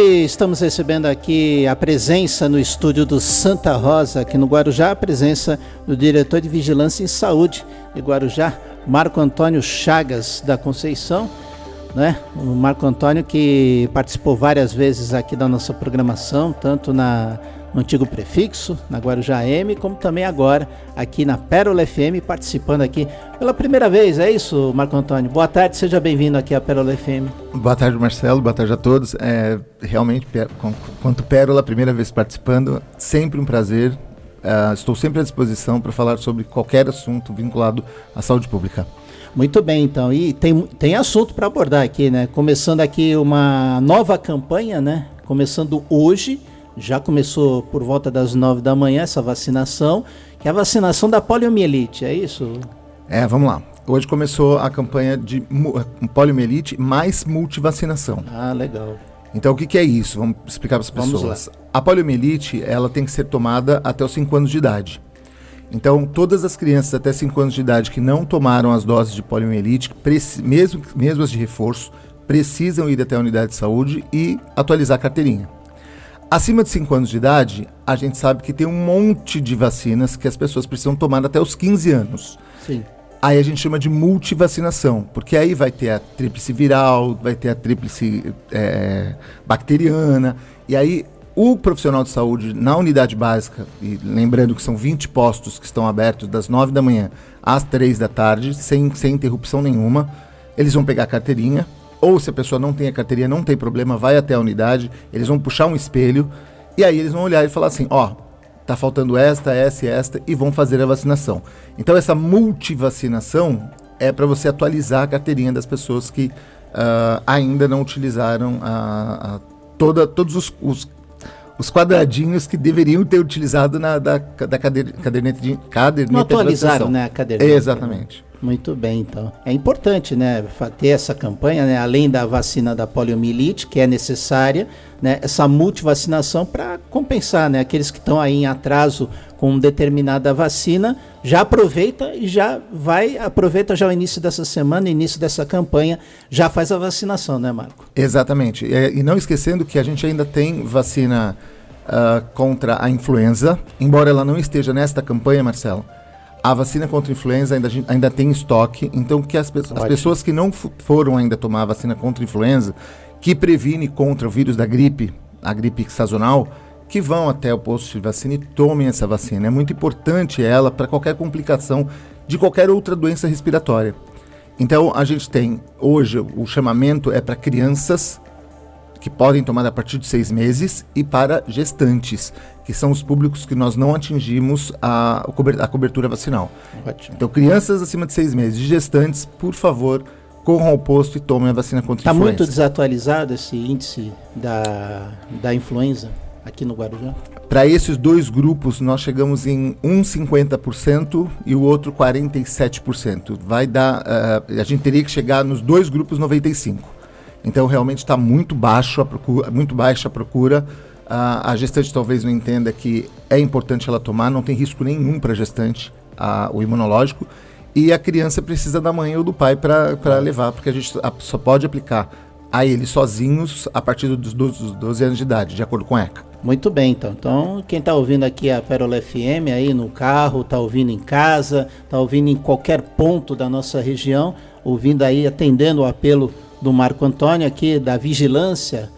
Estamos recebendo aqui a presença no estúdio do Santa Rosa, aqui no Guarujá, a presença do diretor de Vigilância em Saúde de Guarujá, Marco Antônio Chagas da Conceição, né? O Marco Antônio que participou várias vezes aqui da nossa programação, tanto na no antigo prefixo, na Guarujá M, como também agora aqui na Pérola FM, participando aqui pela primeira vez. É isso, Marco Antônio. Boa tarde, seja bem-vindo aqui à Pérola FM. Boa tarde, Marcelo. Boa tarde a todos. É, realmente, quanto Pérola, primeira vez participando, sempre um prazer. Uh, estou sempre à disposição para falar sobre qualquer assunto vinculado à saúde pública. Muito bem, então. E tem, tem assunto para abordar aqui, né? Começando aqui uma nova campanha, né? Começando hoje já começou por volta das nove da manhã essa vacinação, que é a vacinação da poliomielite, é isso? É, vamos lá. Hoje começou a campanha de poliomielite mais multivacinação. Ah, legal. Então, o que, que é isso? Vamos explicar para as pessoas. A poliomielite, ela tem que ser tomada até os 5 anos de idade. Então, todas as crianças até 5 anos de idade que não tomaram as doses de poliomielite, mesmo, mesmo as de reforço, precisam ir até a unidade de saúde e atualizar a carteirinha. Acima de 5 anos de idade, a gente sabe que tem um monte de vacinas que as pessoas precisam tomar até os 15 anos. Sim. Aí a gente chama de multivacinação, porque aí vai ter a tríplice viral, vai ter a tríplice é, bacteriana, e aí o profissional de saúde na unidade básica, e lembrando que são 20 postos que estão abertos das 9 da manhã às 3 da tarde, sem, sem interrupção nenhuma, eles vão pegar a carteirinha, ou se a pessoa não tem a carteirinha, não tem problema, vai até a unidade, eles vão puxar um espelho e aí eles vão olhar e falar assim, ó, tá faltando esta, essa e esta e vão fazer a vacinação. Então essa multivacinação é para você atualizar a carteirinha das pessoas que uh, ainda não utilizaram a, a toda, todos os, os, os, quadradinhos que deveriam ter utilizado na da, da caderneta de caderneta Não atualizaram, né, a caderneta. Exatamente. Muito bem, então. É importante, né, ter essa campanha, né, além da vacina da poliomielite, que é necessária, né, essa multivacinação para compensar, né, aqueles que estão aí em atraso com determinada vacina, já aproveita e já vai, aproveita já o início dessa semana, início dessa campanha, já faz a vacinação, né, Marco? Exatamente. E, não esquecendo que a gente ainda tem vacina uh, contra a influenza, embora ela não esteja nesta campanha, Marcelo a vacina contra a influenza ainda, ainda tem estoque, então que as, as pessoas que não foram ainda tomar a vacina contra a influenza, que previne contra o vírus da gripe, a gripe sazonal, que vão até o posto de vacina e tomem essa vacina. É muito importante ela para qualquer complicação de qualquer outra doença respiratória. Então a gente tem hoje o chamamento é para crianças que podem tomar a partir de seis meses e para gestantes que são os públicos que nós não atingimos a, a cobertura vacinal. Ótimo. Então, crianças acima de seis meses, gestantes, por favor, corram ao posto e tomem a vacina contra tá a influenza. Está muito desatualizado esse índice da, da influenza aqui no Guarujá? Para esses dois grupos, nós chegamos em um 50% e o outro 47%. Vai dar, uh, a gente teria que chegar nos dois grupos 95%. Então, realmente está muito baixo a procura, muito baixa a procura a, a gestante talvez não entenda que é importante ela tomar, não tem risco nenhum para a gestante, a, o imunológico, e a criança precisa da mãe ou do pai para levar, porque a gente só pode aplicar a eles sozinhos a partir dos 12, dos 12 anos de idade, de acordo com a ECA. Muito bem, então. Então, quem está ouvindo aqui a Pérola FM aí no carro, está ouvindo em casa, está ouvindo em qualquer ponto da nossa região, ouvindo aí, atendendo o apelo do Marco Antônio aqui da Vigilância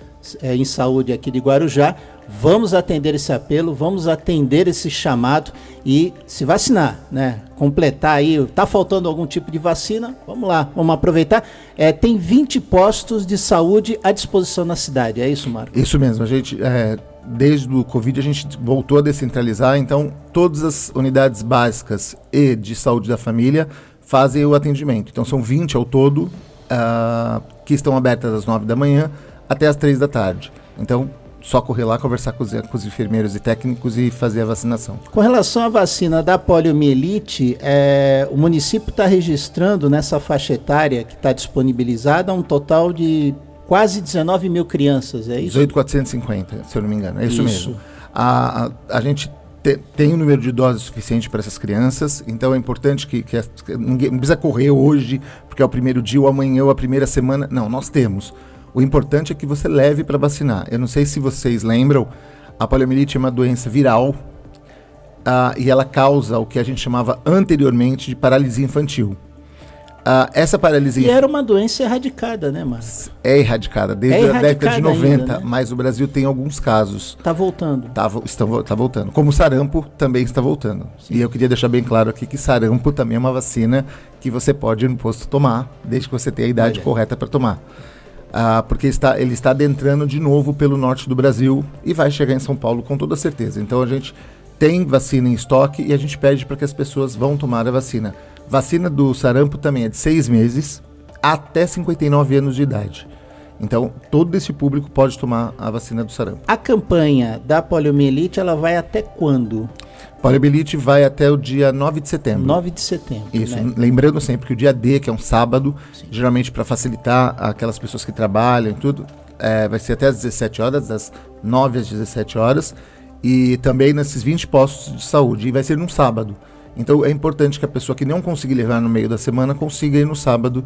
é, em saúde aqui de Guarujá. Vamos atender esse apelo, vamos atender esse chamado e se vacinar, né? Completar aí, tá faltando algum tipo de vacina? Vamos lá, vamos aproveitar. É, tem 20 postos de saúde à disposição na cidade, é isso, Marco? Isso mesmo, a gente, é, desde o Covid a gente voltou a descentralizar, então todas as unidades básicas e de saúde da família fazem o atendimento. Então são 20 ao todo uh, que estão abertas às 9 da manhã até as três da tarde. Então, só correr lá, conversar com os, com os, enfermeiros e técnicos e fazer a vacinação. Com relação à vacina da poliomielite, é, o município está registrando nessa faixa etária que está disponibilizada um total de quase 19 mil crianças, é isso? 18,450, se eu não me engano, é isso, isso. mesmo. A, a, a gente te, tem um número de doses suficiente para essas crianças, então é importante que, que, que ninguém não precisa correr hoje, porque é o primeiro dia ou amanhã ou a primeira semana. Não, nós temos. O importante é que você leve para vacinar. Eu não sei se vocês lembram, a poliomielite é uma doença viral uh, e ela causa o que a gente chamava anteriormente de paralisia infantil. Uh, essa paralisia. E era uma doença erradicada, né, Márcio? É erradicada, desde é a década de 90, ainda, né? mas o Brasil tem alguns casos. Está voltando. Tá, estão, tá voltando. Como o sarampo também está voltando. Sim. E eu queria deixar bem claro aqui que sarampo também é uma vacina que você pode ir no posto tomar, desde que você tenha a idade Olha. correta para tomar. Uh, porque está, ele está adentrando de novo pelo norte do Brasil e vai chegar em São Paulo com toda certeza. Então a gente tem vacina em estoque e a gente pede para que as pessoas vão tomar a vacina. Vacina do sarampo também é de seis meses até 59 anos de idade. Então, todo esse público pode tomar a vacina do sarampo. A campanha da poliomielite, ela vai até quando? Poliomielite vai até o dia 9 de setembro. 9 de setembro. Isso. Né? Lembrando sempre que o dia D, que é um sábado, Sim. geralmente para facilitar aquelas pessoas que trabalham e tudo, é, vai ser até às 17 horas, das 9 às 17 horas. E também nesses 20 postos de saúde. E vai ser num sábado. Então é importante que a pessoa que não conseguir levar no meio da semana consiga ir no sábado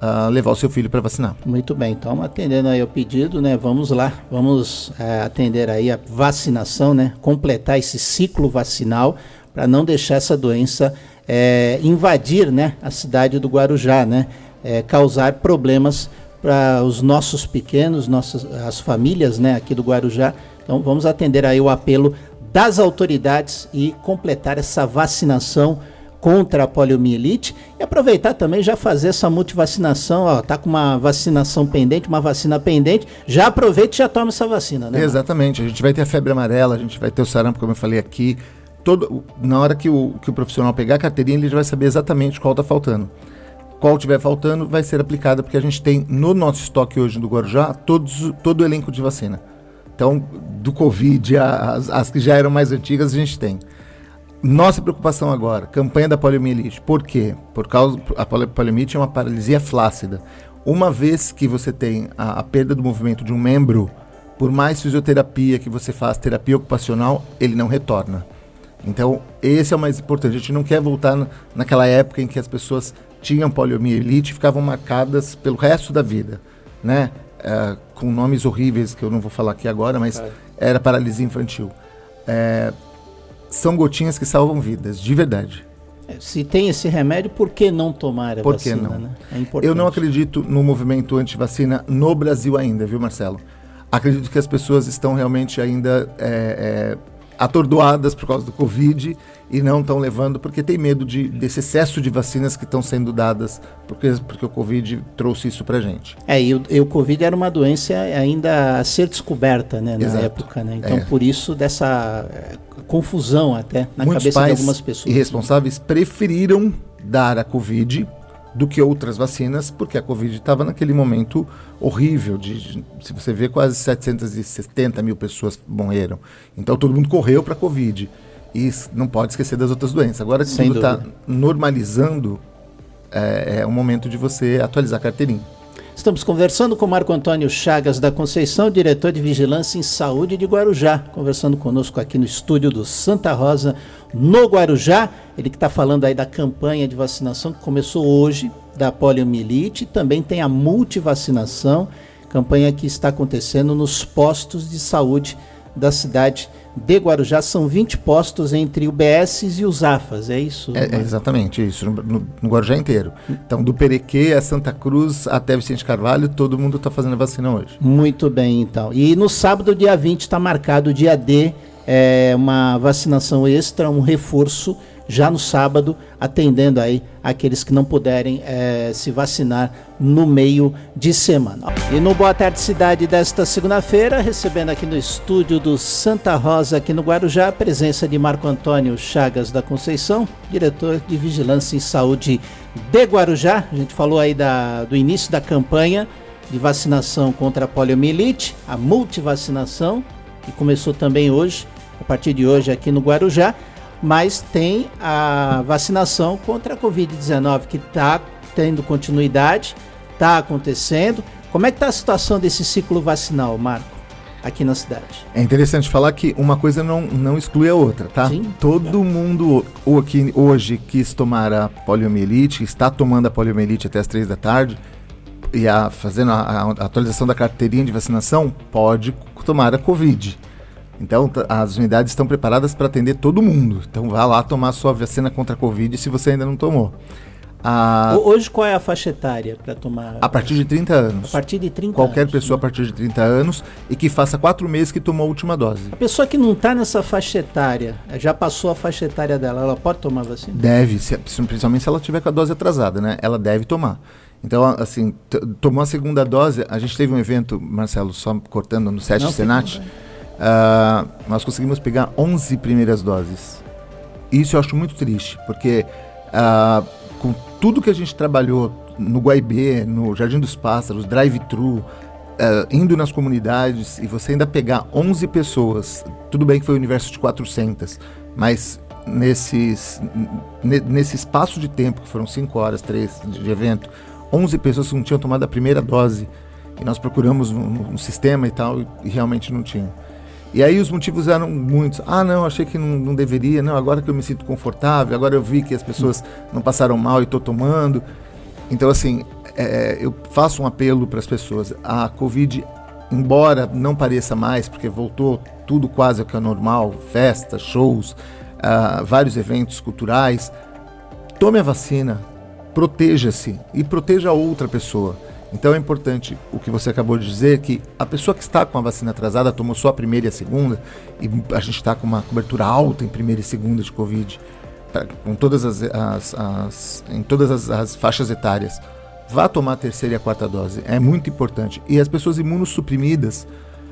uh, levar o seu filho para vacinar. Muito bem, então atendendo aí o pedido, né? Vamos lá, vamos uh, atender aí a vacinação, né? Completar esse ciclo vacinal para não deixar essa doença uh, invadir, né? A cidade do Guarujá, né? Eh, causar problemas para os nossos pequenos, nossas as famílias, né? Aqui do Guarujá. Então vamos atender aí o apelo das autoridades e completar essa vacinação contra a poliomielite e aproveitar também já fazer essa multivacinação, ó, tá com uma vacinação pendente, uma vacina pendente, já aproveita e já toma essa vacina, né? Exatamente, a gente vai ter a febre amarela, a gente vai ter o sarampo, como eu falei aqui, todo, na hora que o, que o profissional pegar a carteirinha, ele já vai saber exatamente qual está faltando. Qual tiver faltando vai ser aplicada, porque a gente tem no nosso estoque hoje do Guarujá todos, todo o elenco de vacina. Então, do Covid, as, as que já eram mais antigas, a gente tem. Nossa preocupação agora, campanha da poliomielite. Por quê? Por causa a poliomielite é uma paralisia flácida. Uma vez que você tem a, a, perda do movimento de um membro, por mais fisioterapia que você faça, terapia ocupacional, ele não retorna. Então, esse é o mais importante. A gente não quer voltar na, naquela época em que as pessoas tinham poliomielite e ficavam marcadas pelo resto da vida, né? é, com nomes horríveis que eu não vou falar aqui agora, mas é. era paralisia infantil. É, são gotinhas que salvam vidas, de verdade. É, se tem esse remédio, por que não tomar a por vacina? Que não? Né? É eu não acredito no movimento anti-vacina no Brasil ainda, viu, Marcelo? Acredito que as pessoas estão realmente ainda é, é, atordoadas por causa do Covid e não estão levando porque tem medo de, desse excesso de vacinas que estão sendo dadas porque, porque o Covid trouxe isso para gente. É, e o, e o, Covid era uma doença ainda a ser descoberta né, na Exato. época, né? Então, é. por isso, dessa é, confusão até na Muitos cabeça de algumas pessoas. irresponsáveis preferiram dar a Covid do que outras vacinas, porque a Covid estava naquele momento horrível. De, de, se você vê, quase 770 mil pessoas morreram. Então todo mundo correu para a Covid. E não pode esquecer das outras doenças. Agora, que tudo está normalizando, é, é o momento de você atualizar a carteirinha. Estamos conversando com Marco Antônio Chagas da Conceição, diretor de Vigilância em Saúde de Guarujá, conversando conosco aqui no estúdio do Santa Rosa, no Guarujá. Ele que está falando aí da campanha de vacinação que começou hoje, da poliomielite, também tem a multivacinação, campanha que está acontecendo nos postos de saúde da cidade de Guarujá. São 20 postos entre o BS e os AFAS, é isso? É, é exatamente isso, no, no, no, Guarujá inteiro. Então, do Perequê a Santa Cruz até Vicente Carvalho, todo mundo está fazendo a vacina hoje. Muito bem, então. E no sábado, dia 20, está marcado o dia D, é, uma vacinação extra, um reforço já no sábado, atendendo aí aqueles que não puderem é, se vacinar no meio de semana. E no Boa Tarde Cidade desta segunda-feira, recebendo aqui no estúdio do Santa Rosa, aqui no Guarujá, a presença de Marco Antônio Chagas da Conceição, diretor de Vigilância em Saúde de Guarujá. A gente falou aí da, do início da campanha de vacinação contra a poliomielite, a multivacinação, que começou também hoje, a partir de hoje aqui no Guarujá mas tem a vacinação contra a Covid-19 que está tendo continuidade, está acontecendo. Como é que está a situação desse ciclo vacinal, Marco? Aqui na cidade. É interessante falar que uma coisa não, não exclui a outra, tá? Sim. Todo mundo ou aqui, hoje quis tomar a poliomielite, está tomando a poliomielite até as três da tarde, e a, fazendo a, a, atualização da carteirinha de vacinação, pode tomar a Covid. Então, as unidades estão preparadas para atender todo mundo. Então, vá lá tomar a sua vacina contra a Covid se você ainda não tomou. A... Hoje qual é a faixa etária para tomar? A partir de 30 anos. A partir de 30 Qualquer anos, pessoa né? a partir de 30 anos e que faça quatro meses que tomou a última dose. A pessoa que não está nessa faixa etária, já passou a faixa etária dela, ela pode tomar vacina? Deve, se, principalmente se ela tiver com a dose atrasada, né? Ela deve tomar. Então, assim, tomou a segunda dose, a gente teve um evento, Marcelo, só cortando no SET Senat, uh, nós conseguimos pegar 11 primeiras doses. Isso eu acho muito triste, porque uh, com tudo que a gente trabalhou no Guaibê, no Jardim dos Pássaros, drive-thru, uh, indo nas comunidades, e você ainda pegar 11 pessoas, tudo bem que foi um universo de 400, mas nesses, nesse espaço de tempo, que foram 5 horas, 3 de evento, 11 pessoas não tinham tomado a primeira dose, e nós procuramos no, sistema e tal, e realmente não tinham. E aí os motivos eram muitos. Ah, não, achei que não, não, deveria. Não, agora que eu me sinto confortável, agora eu vi que as pessoas não passaram mal e estou tomando. Então, assim, é, eu faço um apelo para as pessoas. A Covid, embora não pareça mais, porque voltou tudo quase ao que é normal, festas, shows, uh, vários eventos culturais, tome a vacina, proteja-se e proteja a outra pessoa. Então é importante o que você acabou de dizer, que a pessoa que está com a vacina atrasada tomou só a primeira e a segunda, e a gente está com uma cobertura alta em primeira e segunda de Covid, pra, com todas as, as, as em todas as, as, faixas etárias. Vá tomar a terceira e a quarta dose, é muito importante. E as pessoas imunossuprimidas,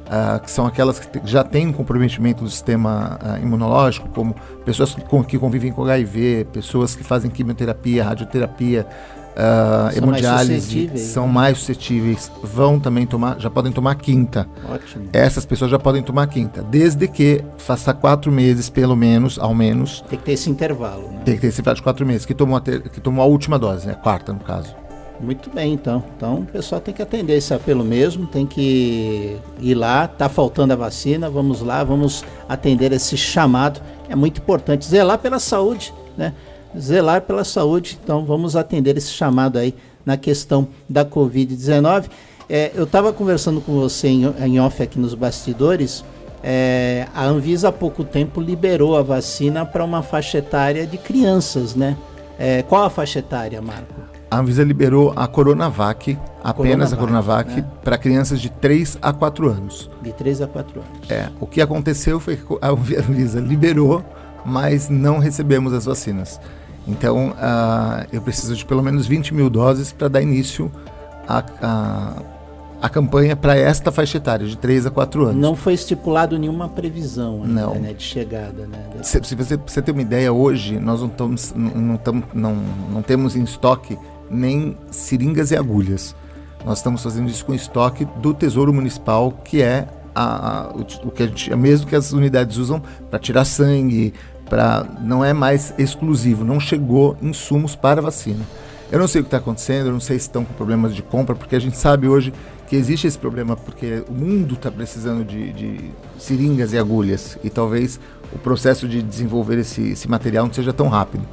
uh, que são aquelas que já têm um comprometimento do sistema uh, imunológico, como pessoas que, que convivem com HIV, pessoas que fazem quimioterapia, radioterapia, uh, são hemodiálise mais são mais suscetíveis, vão também tomar, já podem tomar quinta. Ótimo. Essas pessoas já podem tomar quinta, desde que faça quatro meses, pelo menos, ao menos. Tem que ter esse intervalo, né? Tem que ter esse intervalo de quatro meses, que tomou a, ter, que tomou a última dose, né? A quarta, no caso. Muito bem, então. Então o pessoal tem que atender esse apelo mesmo, tem que ir lá, tá faltando a vacina, vamos lá, vamos atender esse chamado. É muito importante zelar pela saúde, né? zelar pela saúde. Então vamos atender esse chamado aí na questão da Covid-19. É, eu estava conversando com você em, em, off aqui nos bastidores. É, a Anvisa há pouco tempo liberou a vacina para uma faixa etária de crianças, né? É, qual a faixa etária, Marco? A Anvisa liberou a Coronavac, apenas Coronavac, a Coronavac, né? para crianças de 3 a 4 anos. De 3 a 4 anos. É, o que aconteceu foi que a Anvisa liberou, mas não recebemos as vacinas. Então, uh, eu preciso de pelo menos 20 mil doses para dar início à a, a, campanha para esta faixa etária, de 3 a 4 anos. Não foi estipulado nenhuma previsão ainda, não. Né, de chegada. Né, se, se, você, você ter uma ideia, hoje nós não, estamos, não, tamo, não, não temos em estoque nem seringas e agulhas. Nós estamos fazendo isso com estoque do Tesouro Municipal, que é a, a, o, que a gente, mesmo que as unidades usam para tirar sangue, para não é mais exclusivo, não chegou insumos para vacina. Eu não sei o que está acontecendo, eu não sei se estão com problemas de compra, porque a gente sabe hoje que existe esse problema, porque o mundo está precisando de, de, seringas e agulhas, e talvez o processo de desenvolver esse, esse material não seja tão rápido.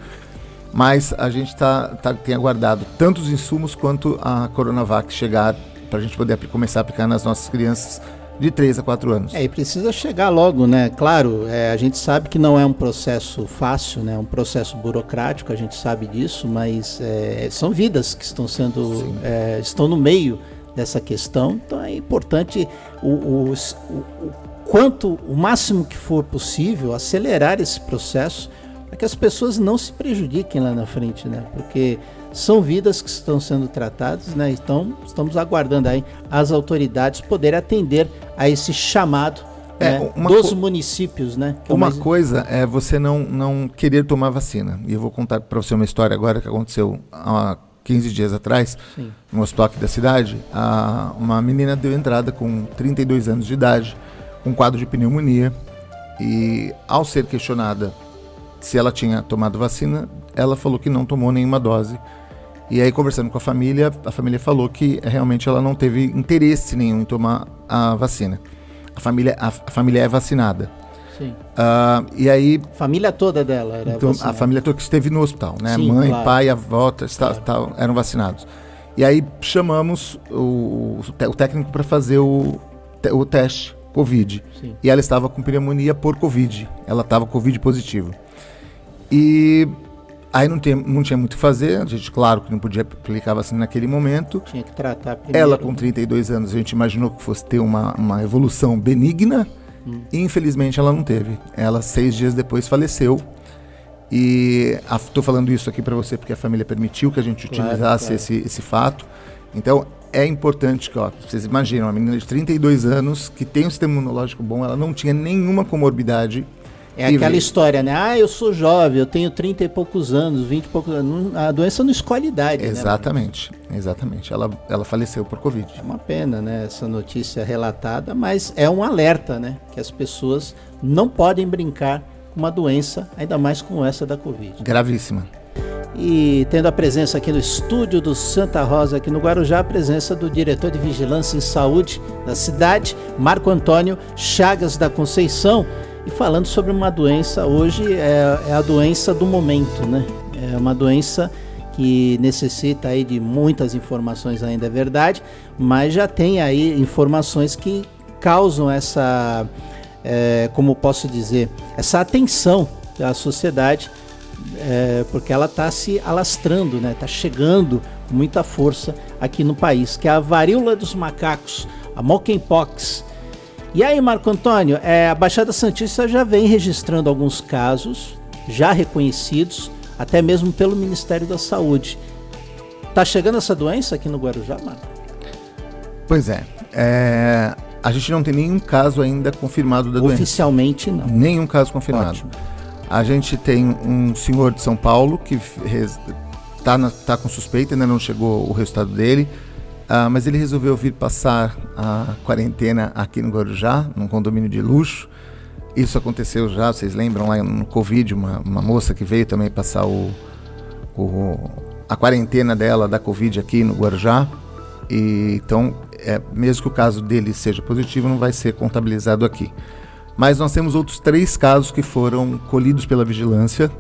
Mas a gente tá, tá, tem aguardado tanto os insumos quanto a Coronavac chegar para a gente poder começar a aplicar nas nossas crianças de 3 a 4 anos. É, e precisa chegar logo, né? Claro, é, a gente sabe que não é um processo fácil, né? É um processo burocrático, a gente sabe disso, mas é, são vidas que estão sendo, é, estão no meio dessa questão, então é importante o, o, o, o quanto, o máximo que for possível, acelerar esse processo para que as pessoas não se prejudiquem lá na frente, né? Porque são vidas que estão sendo tratadas, né? Então, estamos aguardando aí as autoridades poderem atender a esse chamado é, né? dos municípios, né? É uma mais... coisa é você não, não querer tomar vacina. E eu vou contar para você uma história agora que aconteceu há 15 dias atrás, Sim. no hospital aqui da cidade. A, uma menina deu entrada com 32 anos de idade, com quadro de pneumonia. E ao ser questionada se ela tinha tomado vacina, ela falou que não tomou nenhuma dose e aí, conversando com a família, a família falou que realmente ela não teve interesse nenhum em tomar a vacina. A família, a, a família é vacinada. Sim. Uh, e aí. Família toda dela era então, A família toda que esteve no hospital, né? Sim, Mãe, claro. pai, avó, está, claro. eram vacinados. E aí chamamos o, o técnico para fazer o, o teste Covid. Sim. E ela estava com pneumonia por Covid. Ela estava Covid positivo. E aí não, tem, não tinha muito o que fazer. A gente, claro, que não podia aplicar vacina naquele momento. Tinha que tratar primeiro. Ela, com 32 né? anos, a gente imaginou que fosse ter uma, uma evolução benigna. Hum. E infelizmente ela não teve. Ela, seis dias depois, faleceu. E estou falando isso aqui para você porque a família permitiu que a gente claro, utilizasse claro. Esse, esse fato. Então, é importante que, ó, vocês imaginam, uma menina de 32 anos que tem um sistema imunológico bom, ela não tinha nenhuma comorbidade. É aquela história, né? Ah, eu sou jovem, eu tenho 30 e poucos anos, 20 e poucos anos. A doença não escolhe idade, né, Exatamente, né, exatamente. Ela, ela faleceu por Covid. É uma pena, né? Essa notícia relatada, mas é um alerta, né? Que as pessoas não podem brincar com uma doença, ainda mais com essa da Covid. Gravíssima. E tendo a presença aqui no estúdio do Santa Rosa, aqui no Guarujá, a presença do diretor de Vigilância em Saúde da cidade, Marco Antônio Chagas da Conceição, e falando sobre uma doença, hoje é, é a doença do momento, né? É uma doença que necessita aí de muitas informações ainda é verdade, mas já tem aí informações que causam essa, é, como posso dizer, essa atenção da sociedade é, porque ela está se alastrando, está né? Tá chegando com muita força aqui no país, que é a varíola dos macacos, a monkeypox. E aí, Marco Antônio, é, a Baixada Santista já vem registrando alguns casos, já reconhecidos, até mesmo pelo Ministério da Saúde. Tá chegando essa doença aqui no Guarujá, Marco? Pois é. é a gente não tem nenhum caso ainda confirmado da doença. Oficialmente não. Nenhum caso confirmado. Ótimo. A gente tem um senhor de São Paulo que está tá com suspeita, ainda não chegou o resultado dele, uh, mas ele resolveu vir passar a quarentena aqui no Guarujá, num condomínio de luxo. Isso aconteceu já, vocês lembram lá no Covid, uma, uma moça que veio também passar o, o, a quarentena dela da Covid aqui no Guarujá. E, então, é, mesmo que o caso dele seja positivo, não vai ser contabilizado aqui. Mas nós temos outros três casos que foram colhidos pela vigilância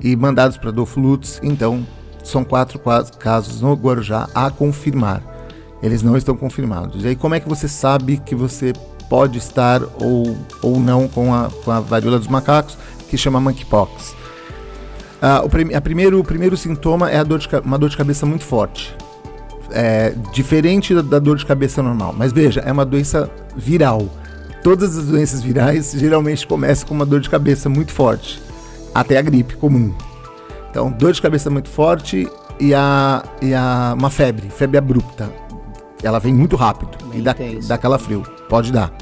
e mandados para Adolfo Lutz. Então, são quatro casos no Guarujá a confirmar. Eles não estão confirmados. E aí, como é que você sabe que você pode estar ou, ou não com a, com a varíola dos macacos, que chama monkeypox? Ah, o, prim, a primeiro, o primeiro sintoma é dor de, uma dor de cabeça muito forte. É, diferente da, da dor de cabeça normal. Mas veja, é uma doença viral todas as doenças virais geralmente começam com uma dor de cabeça muito forte, até a gripe comum. Então, dor de cabeça muito forte e, a, e a, uma febre, febre abrupta. Ela vem muito rápido Bem e dá, dá calafrio. Pode dar.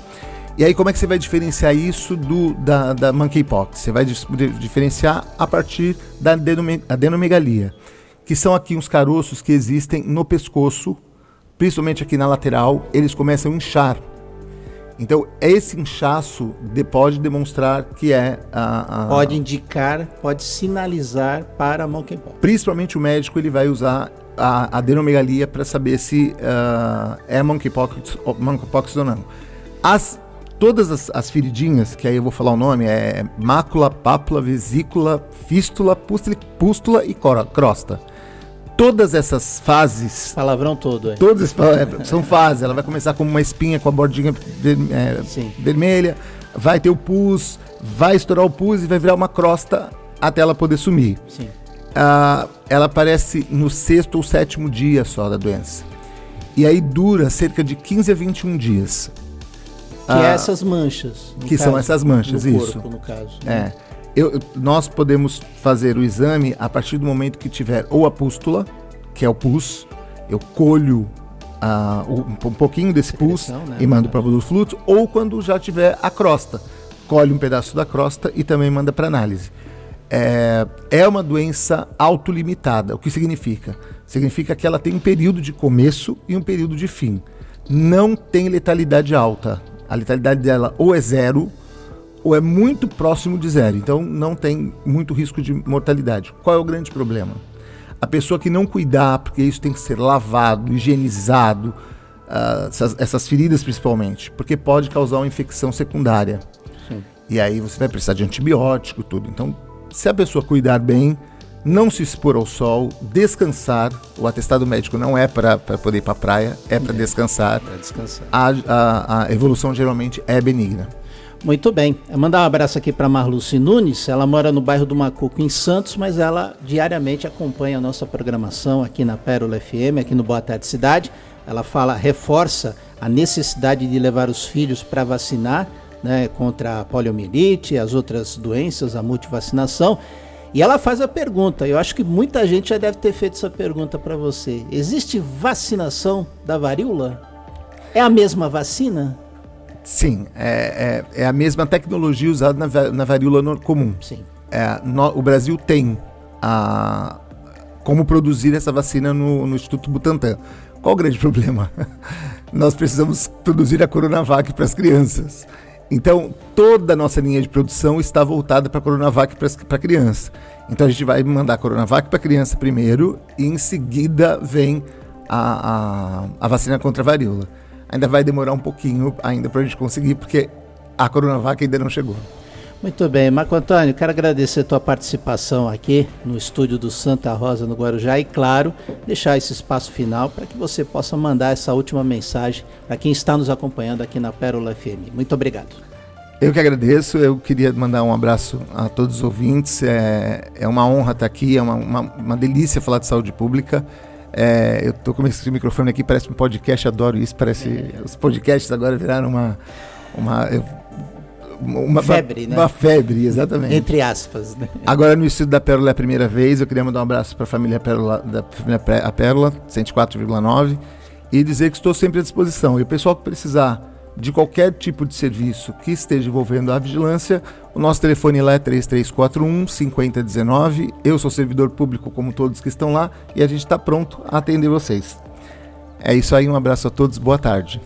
E aí, como é que você vai diferenciar isso do, da, da monkeypox? Você vai diferenciar a partir da adenomegalia, que são aqui uns caroços que existem no pescoço, principalmente aqui na lateral, eles começam a inchar então, esse inchaço de, pode demonstrar que é a, a, Pode indicar, pode sinalizar para a monkeypox. Principalmente o médico ele vai usar a adenomegalia para saber se uh, é monkeypox, monkeypox ou não. As, todas as, as, feridinhas, que aí eu vou falar o nome, é mácula, pápula, vesícula, fístula, pústula e crosta todas essas fases. Palavrão todo, é. Todas são fases. Ela vai começar com uma espinha com a bordinha ver, é, vermelha, vai ter o pus, vai estourar o pus e vai virar uma crosta até ela poder sumir. Sim. Ah, ela aparece no sexto ou sétimo dia só da doença. E aí dura cerca de 15 a 21 dias. Que é ah, é essas manchas. Que caso, são essas manchas, no isso. Corpo, no caso. Né? É. Eu, nós podemos fazer o exame a partir do momento que tiver ou a pústula, que é o pus, eu colho uh, um, um, pouquinho desse pus né? e mando para o fluxo, ou quando já tiver a crosta, colhe um pedaço da crosta e também manda para análise. É, é uma doença autolimitada. O que significa? Significa que ela tem um período de começo e um período de fim. Não tem letalidade alta. A letalidade dela ou é zero ou é muito próximo de zero, então não tem muito risco de mortalidade. Qual é o grande problema? A pessoa que não cuidar, porque isso tem que ser lavado, higienizado, uh, essas, essas, feridas principalmente, porque pode causar uma infecção secundária. Sim. E aí você vai precisar de antibiótico, tudo. Então, se a pessoa cuidar bem, não se expor ao sol, descansar. O atestado médico não é para poder ir para a praia, é para é, descansar. descansar. A, a, a, evolução geralmente é benigna. Muito bem. Eu mandar um abraço aqui para Marluce Nunes. Ela mora no bairro do Macuco, em Santos, mas ela diariamente acompanha a nossa programação aqui na Pérola FM, aqui no Boa Tarde Cidade. Ela fala, reforça a necessidade de levar os filhos para vacinar né, contra a poliomielite, as outras doenças, a multivacinação. E ela faz a pergunta, eu acho que muita gente já deve ter feito essa pergunta para você. Existe vacinação da varíola? É a mesma vacina? Sim, é, é, é a mesma tecnologia usada na, na varíola comum. Sim. É, no, o Brasil tem a, como produzir essa vacina no, no Instituto Butantan. Qual o grande problema? Nós precisamos produzir a Coronavac para as crianças. Então, toda a nossa linha de produção está voltada para a Coronavac para criança. Então, a gente vai mandar a Coronavac para criança primeiro e em seguida vem a, a, a, vacina contra a varíola. Ainda vai demorar um pouquinho ainda para a gente conseguir, porque a Coronavac ainda não chegou. Muito bem, Marco Antônio, quero agradecer a tua participação aqui no estúdio do Santa Rosa, no Guarujá, e claro, deixar esse espaço final para que você possa mandar essa última mensagem para quem está nos acompanhando aqui na Pérola FM. Muito obrigado. Eu que agradeço, eu queria mandar um abraço a todos os ouvintes, é, é uma honra estar aqui, é uma, uma, uma delícia falar de saúde pública. É, eu estou com esse microfone aqui, parece um podcast, adoro isso, parece. Os podcasts agora viraram uma. uma eu, uma febre, né? Uma febre, exatamente. Entre aspas, né? Agora no estúdio da Pérola é a primeira vez, eu queria mandar um abraço para a família Pérola, da família a Pérola, 104,9, e dizer que estou sempre à disposição. E o pessoal que precisar de qualquer tipo de serviço que esteja envolvendo a vigilância, o nosso telefone lá é 3341 5019. Eu sou servidor público como todos que estão lá e a gente está pronto a atender vocês. É isso aí, um abraço a todos, boa tarde.